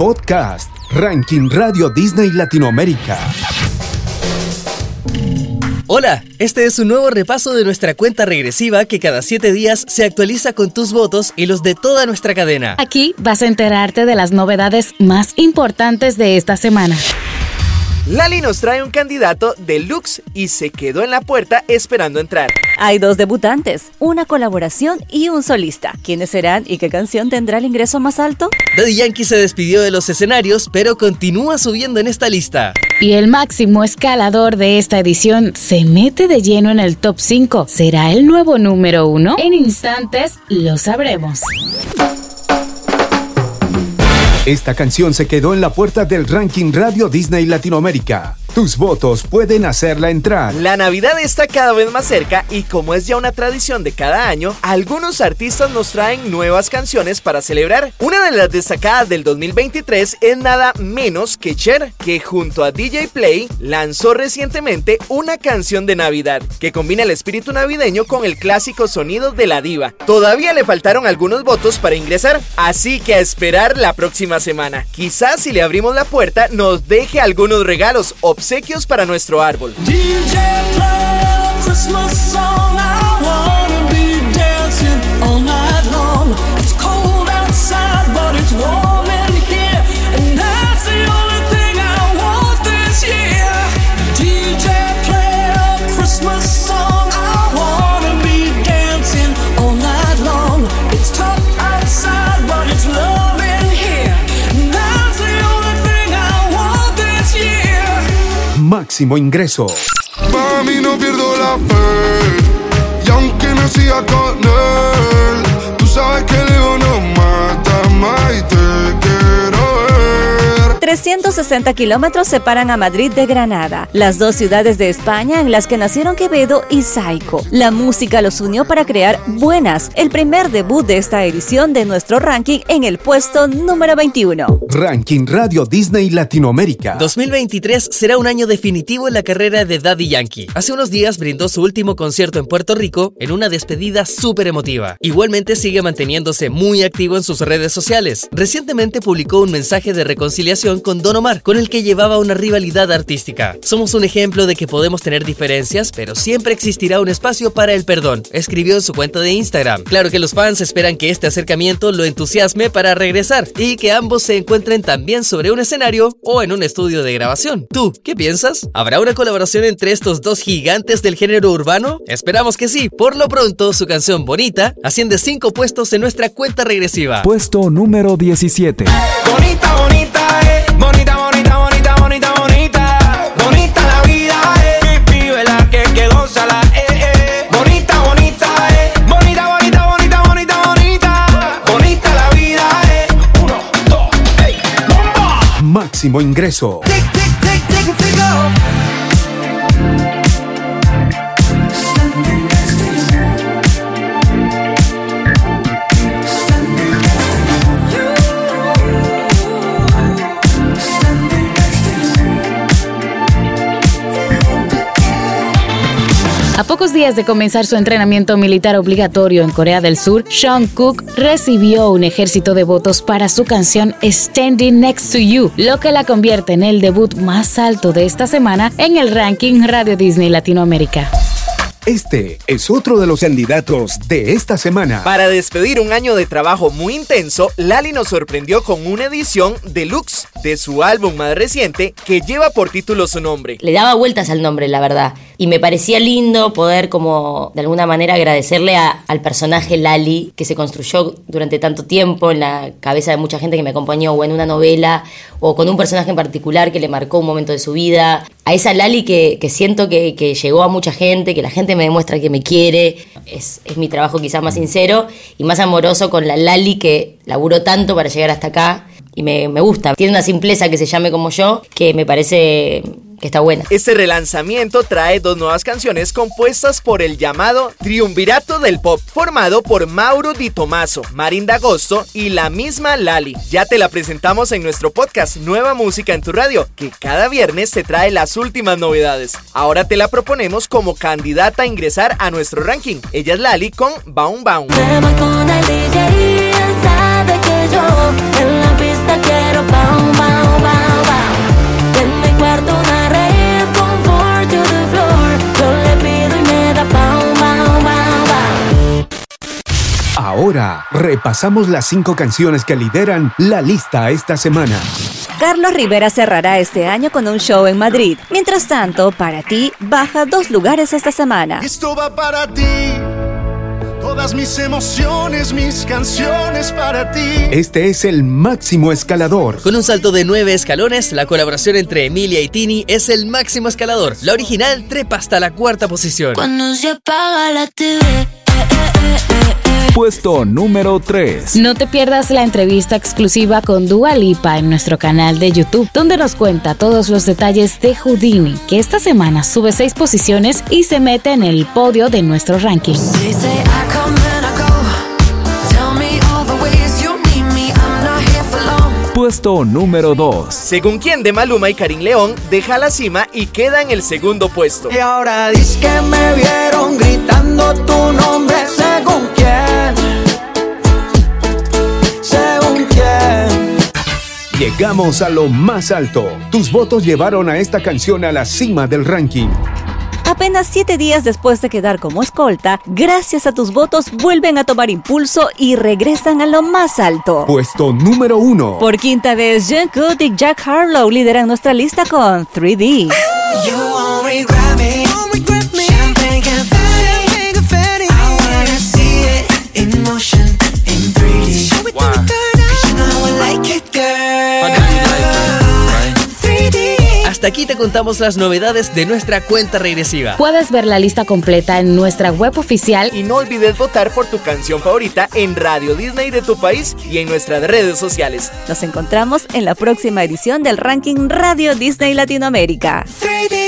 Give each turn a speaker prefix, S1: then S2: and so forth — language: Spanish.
S1: Podcast, Ranking Radio Disney Latinoamérica.
S2: Hola, este es un nuevo repaso de nuestra cuenta regresiva que cada 7 días se actualiza con tus votos y los de toda nuestra cadena.
S3: Aquí vas a enterarte de las novedades más importantes de esta semana.
S4: Lali nos trae un candidato deluxe y se quedó en la puerta esperando entrar.
S5: Hay dos debutantes, una colaboración y un solista. ¿Quiénes serán y qué canción tendrá el ingreso más alto?
S2: Daddy Yankee se despidió de los escenarios, pero continúa subiendo en esta lista.
S3: Y el máximo escalador de esta edición se mete de lleno en el top 5. ¿Será el nuevo número uno? En instantes lo sabremos.
S1: Esta canción se quedó en la puerta del ranking Radio Disney Latinoamérica. Tus votos pueden hacerla entrar.
S4: La Navidad está cada vez más cerca y como es ya una tradición de cada año, algunos artistas nos traen nuevas canciones para celebrar. Una de las destacadas del 2023 es nada menos que Cher, que junto a DJ Play lanzó recientemente una canción de Navidad que combina el espíritu navideño con el clásico sonido de la diva. Todavía le faltaron algunos votos para ingresar, así que a esperar la próxima semana. Quizás si le abrimos la puerta nos deje algunos regalos o obsequios para nuestro árbol.
S1: Máximo ingreso.
S6: Mami, no pierdo la fe. Y aunque no siga con él, tú sabes que el ego no mata más y te
S5: 360 kilómetros separan a Madrid de Granada, las dos ciudades de España en las que nacieron Quevedo y Saiko. La música los unió para crear Buenas, el primer debut de esta edición de nuestro ranking en el puesto número 21.
S1: Ranking Radio Disney Latinoamérica.
S2: 2023 será un año definitivo en la carrera de Daddy Yankee. Hace unos días brindó su último concierto en Puerto Rico en una despedida súper emotiva. Igualmente sigue manteniéndose muy activo en sus redes sociales. Recientemente publicó un mensaje de reconciliación con Don Omar, con el que llevaba una rivalidad artística. Somos un ejemplo de que podemos tener diferencias, pero siempre existirá un espacio para el perdón, escribió en su cuenta de Instagram. Claro que los fans esperan que este acercamiento lo entusiasme para regresar y que ambos se encuentren también sobre un escenario o en un estudio de grabación. ¿Tú qué piensas? ¿Habrá una colaboración entre estos dos gigantes del género urbano? Esperamos que sí. Por lo pronto, su canción Bonita asciende 5 puestos en nuestra cuenta regresiva.
S7: Puesto número 17.
S8: Bonita, bonita, eh. Bonita, bonita, bonita, bonita, bonita. Bonita la vida, eh. Vive la que, que goza la, eh, eh. Bonita, bonita, eh. Bonita, bonita, bonita, bonita, bonita. Bonita la vida, eh. Uno, dos, hey, bomba.
S1: Máximo ingreso.
S8: Tic, tic, tic, tic, tic, off.
S3: A pocos días de comenzar su entrenamiento militar obligatorio en Corea del Sur, Sean Cook recibió un ejército de votos para su canción Standing Next to You, lo que la convierte en el debut más alto de esta semana en el ranking Radio Disney Latinoamérica.
S1: Este es otro de los candidatos de esta semana.
S4: Para despedir un año de trabajo muy intenso, Lali nos sorprendió con una edición deluxe de su álbum más reciente que lleva por título su nombre.
S9: Le daba vueltas al nombre, la verdad. Y me parecía lindo poder como de alguna manera agradecerle a- al personaje Lali que se construyó durante tanto tiempo en la cabeza de mucha gente que me acompañó o en una novela o con un personaje en particular que le marcó un momento de su vida. A esa Lali que, que siento que, que llegó a mucha gente, que la gente me demuestra que me quiere. Es, es mi trabajo quizás más sincero y más amoroso con la Lali que laburó tanto para llegar hasta acá y me, me gusta. Tiene una simpleza que se llame como yo que me parece que está buena.
S4: Este relanzamiento trae dos nuevas canciones compuestas por el llamado Triunvirato del Pop, formado por Mauro Di Tomaso, Marinda Agosto y la misma Lali. Ya te la presentamos en nuestro podcast Nueva Música en tu Radio, que cada viernes te trae las últimas novedades. Ahora te la proponemos como candidata a ingresar a nuestro ranking. Ella es Lali con Baum Baum.
S10: con el DJ, él sabe que yo en la pista quiero pa'
S1: Ahora repasamos las cinco canciones que lideran la lista esta semana.
S5: Carlos Rivera cerrará este año con un show en Madrid. Mientras tanto, para ti, baja dos lugares esta semana.
S10: Esto va para ti. Todas mis emociones, mis canciones para ti.
S1: Este es el máximo escalador.
S2: Con un salto de nueve escalones, la colaboración entre Emilia y Tini es el máximo escalador. La original trepa hasta la cuarta posición.
S11: Cuando se apaga la TV.
S7: Puesto número 3.
S3: No te pierdas la entrevista exclusiva con Dua Lipa en nuestro canal de YouTube, donde nos cuenta todos los detalles de Houdini, que esta semana sube seis posiciones y se mete en el podio de nuestro ranking.
S7: Puesto número 2.
S4: Según quien de Maluma y Karim León, deja la cima y queda en el segundo puesto.
S8: Y ahora dices que me vieron gritando tu nombre según quién. Según quién.
S1: Llegamos a lo más alto. Tus votos llevaron a esta canción a la cima del ranking.
S5: Apenas siete días después de quedar como escolta, gracias a tus votos vuelven a tomar impulso y regresan a lo más alto.
S1: Puesto número 1.
S5: Por quinta vez, Jungkook y Jack Harlow lideran nuestra lista con 3D.
S8: You won't regret me.
S2: Hasta aquí te contamos las novedades de nuestra cuenta regresiva.
S3: Puedes ver la lista completa en nuestra web oficial
S4: Y no olvides votar por tu canción favorita en Radio Disney de tu país y en nuestras redes sociales.
S5: Nos encontramos en la próxima edición del ranking Radio Disney Latinoamérica.
S8: 3D.